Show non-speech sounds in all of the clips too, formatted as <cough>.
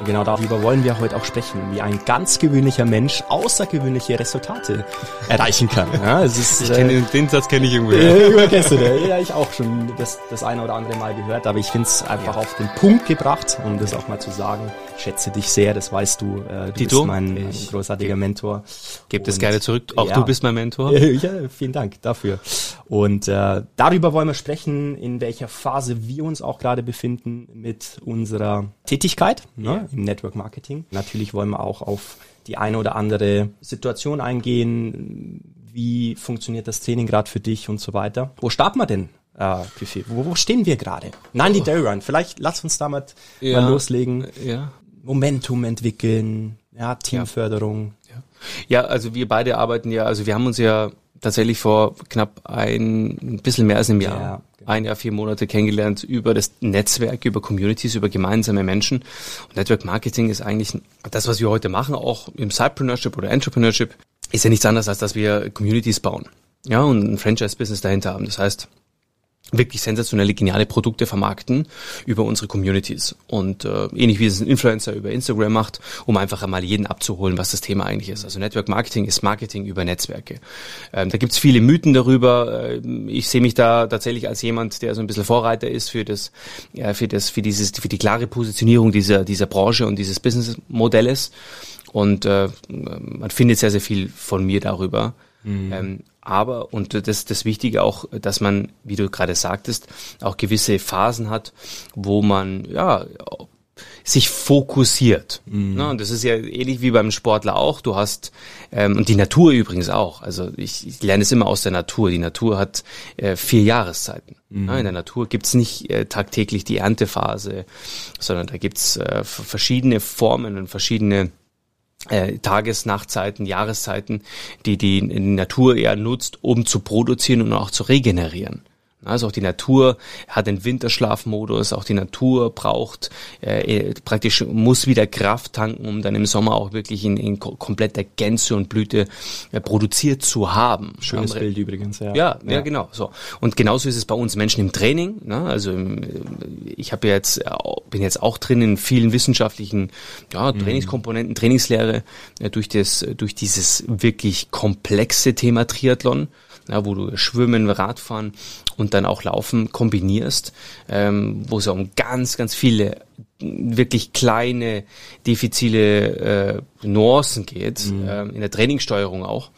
Und genau darüber wollen wir heute auch sprechen, wie ein ganz gewöhnlicher Mensch außergewöhnliche Resultate erreichen kann. Ja, es ist, ich äh, den Satz kenne ich irgendwo. <laughs> Ja, kennst du den? Ja, ich auch schon das, das eine oder andere Mal gehört, aber ich finde es einfach ja. auf den Punkt gebracht, um das auch mal zu sagen. Ich schätze dich sehr, das weißt du. Äh, du Dito, bist mein, mein großartiger Mentor. Gebt es gerne zurück. Auch ja, du bist mein Mentor. Ja, vielen Dank dafür. Und äh, darüber wollen wir sprechen, in welcher Phase wir uns auch gerade befinden mit unserer Tätigkeit ne, im Network Marketing. Natürlich wollen wir auch auf die eine oder andere Situation eingehen. Wie funktioniert das Training gerade für dich und so weiter? Wo starten wir denn äh, Wo, wo stehen wir gerade? Nein, die Day Run. Vielleicht lass uns damit ja, mal loslegen. Ja. Momentum entwickeln, ja, Teamförderung. Ja. ja, also wir beide arbeiten ja, also wir haben uns ja tatsächlich vor knapp ein, ein bisschen mehr als einem Jahr, ja. Ein Jahr, vier Monate kennengelernt über das Netzwerk, über Communities, über gemeinsame Menschen. Und Network Marketing ist eigentlich das, was wir heute machen, auch im Sidepreneurship oder Entrepreneurship, ist ja nichts anderes, als dass wir Communities bauen. Ja, und ein Franchise-Business dahinter haben. Das heißt, wirklich sensationelle, geniale Produkte vermarkten über unsere Communities. Und äh, ähnlich wie es ein Influencer über Instagram macht, um einfach einmal jeden abzuholen, was das Thema eigentlich ist. Also Network Marketing ist Marketing über Netzwerke. Ähm, da gibt's viele Mythen darüber. Äh, ich sehe mich da tatsächlich als jemand, der so ein bisschen Vorreiter ist für das, äh, für das, für dieses, für die klare Positionierung dieser, dieser Branche und dieses Businessmodells. Und äh, man findet sehr, sehr viel von mir darüber. Mhm. Ähm, aber, und das das Wichtige auch, dass man, wie du gerade sagtest, auch gewisse Phasen hat, wo man, ja, sich fokussiert. Mhm. Ne? Und das ist ja ähnlich wie beim Sportler auch. Du hast, ähm, und die Natur übrigens auch. Also ich, ich lerne es immer aus der Natur. Die Natur hat äh, vier Jahreszeiten. Mhm. Ne? In der Natur gibt's nicht äh, tagtäglich die Erntephase, sondern da gibt's äh, verschiedene Formen und verschiedene äh, Tages-, Nachtzeiten, Jahreszeiten, die die Natur eher nutzt, um zu produzieren und auch zu regenerieren. Also auch die Natur hat den Winterschlafmodus, auch die Natur braucht äh, praktisch muss wieder Kraft tanken, um dann im Sommer auch wirklich in, in kompletter Gänze und Blüte äh, produziert zu haben. Schönes Andere, Bild übrigens, ja. ja. Ja, genau. So und genauso ist es bei uns Menschen im Training. Ne? Also im, ich habe jetzt bin jetzt auch drin in vielen wissenschaftlichen ja, mhm. Trainingskomponenten, Trainingslehre äh, durch das durch dieses wirklich komplexe Thema Triathlon ja, wo du Schwimmen, Radfahren und dann auch Laufen kombinierst, ähm, wo es um ganz, ganz viele wirklich kleine, diffizile äh, Nuancen geht, mhm. äh, in der Trainingssteuerung auch.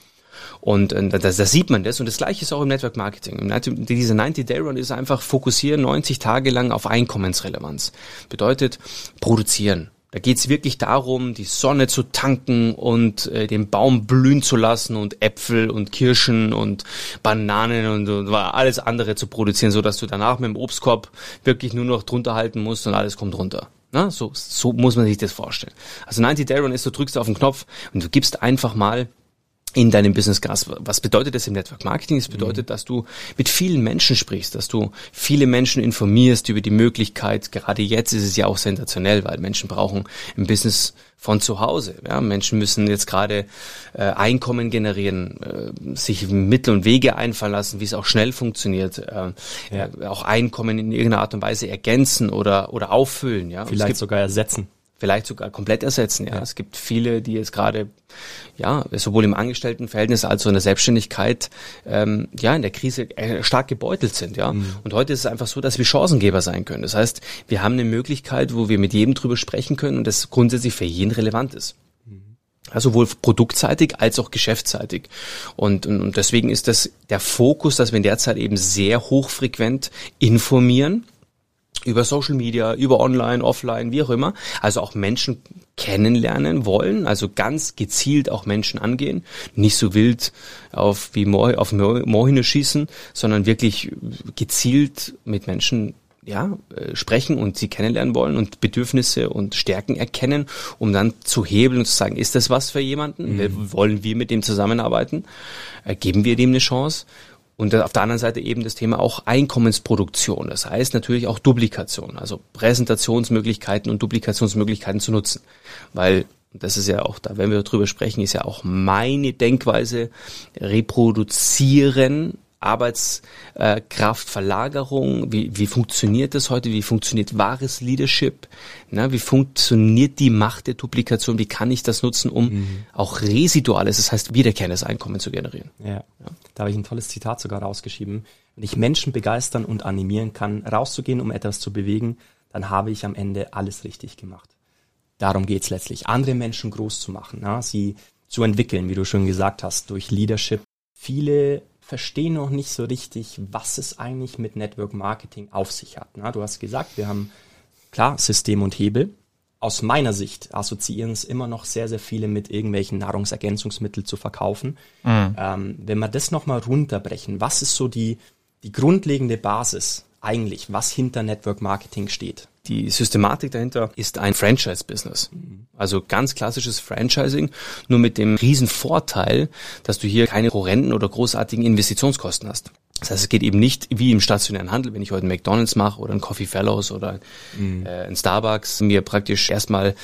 Und äh, da, da sieht man das. Und das gleiche ist auch im Network Marketing. Diese 90-Day-Run ist einfach fokussieren 90 Tage lang auf Einkommensrelevanz. Bedeutet produzieren. Da geht's wirklich darum, die Sonne zu tanken und äh, den Baum blühen zu lassen und Äpfel und Kirschen und Bananen und, und alles andere zu produzieren, so dass du danach mit dem Obstkorb wirklich nur noch drunter halten musst und alles kommt runter. Na, so, so muss man sich das vorstellen. Also 90 Day Run ist, du drückst auf den Knopf und du gibst einfach mal in deinem Business Gas. Was bedeutet das im Network Marketing? Es bedeutet, mhm. dass du mit vielen Menschen sprichst, dass du viele Menschen informierst über die Möglichkeit. Gerade jetzt ist es ja auch sensationell, weil Menschen brauchen ein Business von zu Hause. Ja, Menschen müssen jetzt gerade äh, Einkommen generieren, äh, sich Mittel und Wege einfallen lassen, wie es auch schnell funktioniert, äh, ja. äh, auch Einkommen in irgendeiner Art und Weise ergänzen oder oder auffüllen. Ja, vielleicht sogar ersetzen vielleicht sogar komplett ersetzen. Ja. Es gibt viele, die jetzt gerade, ja, sowohl im Angestelltenverhältnis als auch in der Selbstständigkeit, ähm, ja, in der Krise äh, stark gebeutelt sind. Ja. Mhm. Und heute ist es einfach so, dass wir Chancengeber sein können. Das heißt, wir haben eine Möglichkeit, wo wir mit jedem drüber sprechen können und das grundsätzlich für jeden relevant ist. Also sowohl produktseitig als auch geschäftsseitig. Und, und, und deswegen ist das der Fokus, dass wir in der Zeit eben sehr hochfrequent informieren über Social Media, über Online, Offline, wie auch immer. Also auch Menschen kennenlernen wollen, also ganz gezielt auch Menschen angehen, nicht so wild auf wie Moor, auf Moorhühner schießen, sondern wirklich gezielt mit Menschen ja, äh, sprechen und sie kennenlernen wollen und Bedürfnisse und Stärken erkennen, um dann zu hebeln und zu sagen, ist das was für jemanden? Mhm. Wollen wir mit dem zusammenarbeiten? Äh, geben wir dem eine Chance? Und auf der anderen Seite eben das Thema auch Einkommensproduktion. Das heißt natürlich auch Duplikation, also Präsentationsmöglichkeiten und Duplikationsmöglichkeiten zu nutzen. Weil, das ist ja auch, da wenn wir drüber sprechen, ist ja auch meine Denkweise, reproduzieren Arbeitskraftverlagerung? Wie, wie funktioniert das heute? Wie funktioniert wahres Leadership? Na, wie funktioniert die Macht der Duplikation? Wie kann ich das nutzen, um mhm. auch residuales, das heißt wiederkehrendes Einkommen zu generieren? Ja. ja. Da habe ich ein tolles Zitat sogar rausgeschrieben. Wenn ich Menschen begeistern und animieren kann, rauszugehen, um etwas zu bewegen, dann habe ich am Ende alles richtig gemacht. Darum geht's letztlich, andere Menschen groß zu machen, ja, sie zu entwickeln, wie du schon gesagt hast, durch Leadership. Viele verstehen noch nicht so richtig, was es eigentlich mit Network Marketing auf sich hat. Na, du hast gesagt, wir haben klar System und Hebel. Aus meiner Sicht assoziieren es immer noch sehr, sehr viele mit irgendwelchen Nahrungsergänzungsmitteln zu verkaufen. Mhm. Ähm, wenn wir das nochmal runterbrechen, was ist so die, die grundlegende Basis eigentlich, was hinter Network Marketing steht? Die Systematik dahinter ist ein Franchise-Business. Also ganz klassisches Franchising, nur mit dem riesen Vorteil, dass du hier keine horrenden oder großartigen Investitionskosten hast. Das heißt, es geht eben nicht wie im stationären Handel, wenn ich heute einen McDonalds mache oder ein Coffee Fellows oder mhm. äh, ein Starbucks, mir praktisch erstmal,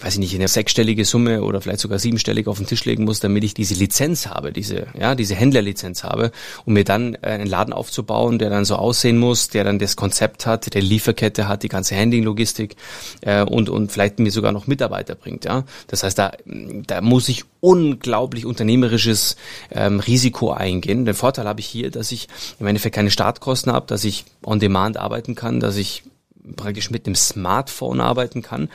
weiß ich nicht, eine sechsstellige Summe oder vielleicht sogar siebenstellig auf den Tisch legen muss, damit ich diese Lizenz habe, diese, ja, diese Händlerlizenz habe, um mir dann äh, einen Laden aufzubauen, der dann so aussehen muss, der dann das Konzept hat, der Lieferkette hat, die ganze Handling-Logistik äh, und, und vielleicht mir sogar noch Mitarbeiter bringt. Ja? Das heißt, da, da muss ich unglaublich unternehmerisches ähm, Risiko eingehen. Den Vorteil habe ich hier, dass ich im Endeffekt keine Startkosten habe, dass ich on demand arbeiten kann, dass ich praktisch mit dem Smartphone arbeiten kann.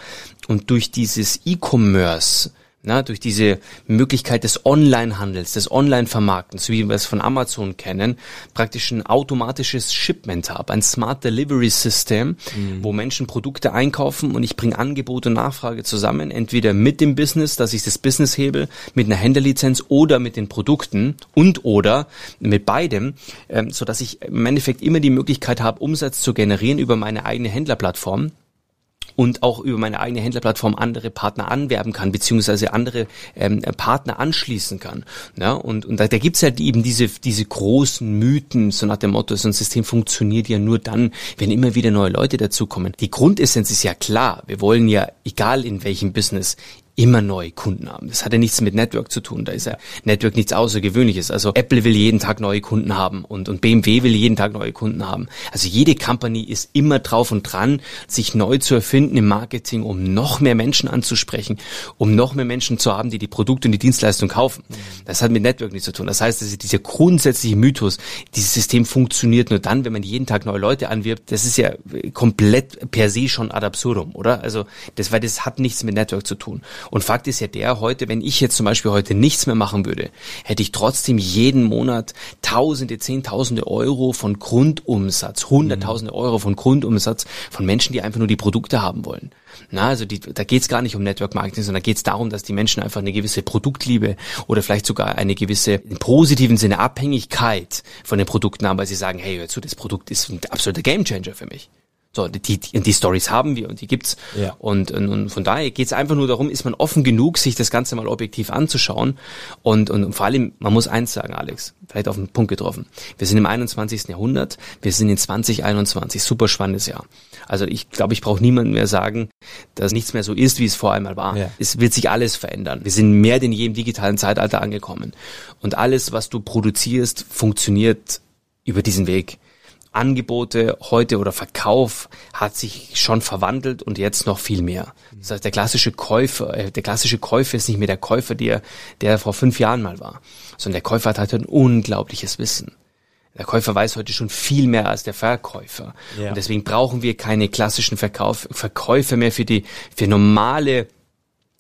Und durch dieses E-Commerce na, durch diese Möglichkeit des Online-Handels, des Online-Vermarktens, wie wir es von Amazon kennen, praktisch ein automatisches Shipment habe, ein Smart Delivery System, mhm. wo Menschen Produkte einkaufen und ich bringe Angebot und Nachfrage zusammen, entweder mit dem Business, dass ich das Business hebe, mit einer Händlerlizenz oder mit den Produkten und oder mit beidem, ähm, so dass ich im Endeffekt immer die Möglichkeit habe, Umsatz zu generieren über meine eigene Händlerplattform und auch über meine eigene Händlerplattform andere Partner anwerben kann, beziehungsweise andere ähm, Partner anschließen kann. Ja, und, und da, da gibt es halt eben diese, diese großen Mythen, so nach dem Motto, so ein System funktioniert ja nur dann, wenn immer wieder neue Leute dazukommen. Die Grundessenz ist ja klar. Wir wollen ja, egal in welchem Business, immer neue Kunden haben. Das hat ja nichts mit Network zu tun. Da ist ja Network nichts Außergewöhnliches. Also Apple will jeden Tag neue Kunden haben und, und BMW will jeden Tag neue Kunden haben. Also jede Company ist immer drauf und dran, sich neu zu erfinden im Marketing, um noch mehr Menschen anzusprechen, um noch mehr Menschen zu haben, die die Produkte und die Dienstleistung kaufen. Das hat mit Network nichts zu tun. Das heißt, dass dieser grundsätzliche Mythos, dieses System funktioniert nur dann, wenn man jeden Tag neue Leute anwirbt, das ist ja komplett per se schon ad absurdum, oder? Also das, weil das hat nichts mit Network zu tun. Und Fakt ist ja der, heute, wenn ich jetzt zum Beispiel heute nichts mehr machen würde, hätte ich trotzdem jeden Monat Tausende, Zehntausende Euro von Grundumsatz, Hunderttausende mhm. Euro von Grundumsatz von Menschen, die einfach nur die Produkte haben wollen. Na, also die, da geht es gar nicht um Network Marketing, sondern da geht es darum, dass die Menschen einfach eine gewisse Produktliebe oder vielleicht sogar eine gewisse im positiven Sinne Abhängigkeit von den Produkten haben, weil sie sagen, hey, hör zu, das Produkt ist ein absoluter Gamechanger für mich. So, die, die, die Stories haben wir und die gibt's. Ja. Und, und, und von daher geht's einfach nur darum, ist man offen genug, sich das Ganze mal objektiv anzuschauen. Und, und, und vor allem, man muss eins sagen, Alex, vielleicht auf den Punkt getroffen. Wir sind im 21. Jahrhundert, wir sind in 2021, super spannendes Jahr. Also ich glaube, ich brauche niemandem mehr sagen, dass nichts mehr so ist, wie es vor einmal war. Ja. Es wird sich alles verändern. Wir sind mehr denn je im digitalen Zeitalter angekommen. Und alles, was du produzierst, funktioniert über diesen Weg. Angebote heute oder Verkauf hat sich schon verwandelt und jetzt noch viel mehr. Das heißt, der klassische Käufer, äh, der klassische Käufer ist nicht mehr der Käufer, der, der vor fünf Jahren mal war, sondern der Käufer hat heute ein unglaubliches Wissen. Der Käufer weiß heute schon viel mehr als der Verkäufer. Ja. Und deswegen brauchen wir keine klassischen Verkauf, Verkäufe mehr für die, für normale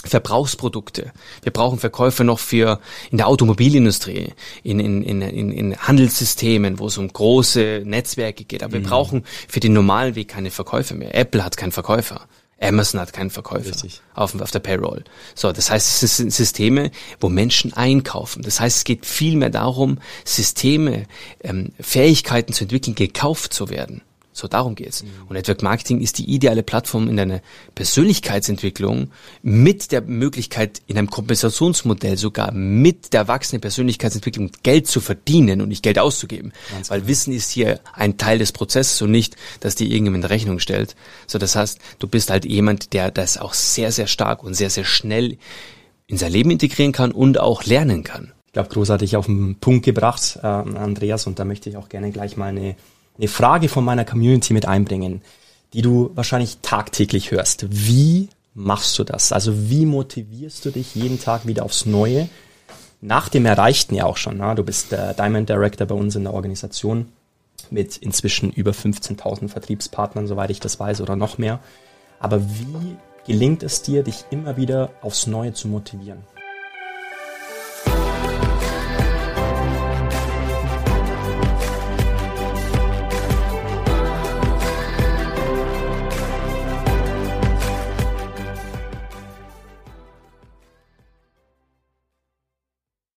Verbrauchsprodukte. Wir brauchen Verkäufer noch für in der Automobilindustrie, in, in, in, in Handelssystemen, wo es um große Netzwerke geht. Aber mhm. wir brauchen für den normalen Weg keine Verkäufer mehr. Apple hat keinen Verkäufer. Amazon hat keinen Verkäufer auf, auf der Payroll. So, das heißt, es sind Systeme, wo Menschen einkaufen. Das heißt, es geht vielmehr darum, Systeme, ähm, Fähigkeiten zu entwickeln, gekauft zu werden. So darum geht's. Mhm. Und Network Marketing ist die ideale Plattform in deiner Persönlichkeitsentwicklung mit der Möglichkeit, in einem Kompensationsmodell sogar mit der wachsenden Persönlichkeitsentwicklung Geld zu verdienen und nicht Geld auszugeben. Ganz Weil genau. Wissen ist hier ein Teil des Prozesses und nicht, dass dir irgendjemand in Rechnung stellt. So, das heißt, du bist halt jemand, der das auch sehr, sehr stark und sehr, sehr schnell in sein Leben integrieren kann und auch lernen kann. glaube, großartig auf den Punkt gebracht, äh, Andreas. Und da möchte ich auch gerne gleich mal eine, eine Frage von meiner Community mit einbringen, die du wahrscheinlich tagtäglich hörst. Wie machst du das? Also wie motivierst du dich jeden Tag wieder aufs Neue? Nach dem Erreichten ja auch schon. Na? Du bist der Diamond Director bei uns in der Organisation mit inzwischen über 15.000 Vertriebspartnern, soweit ich das weiß, oder noch mehr. Aber wie gelingt es dir, dich immer wieder aufs Neue zu motivieren?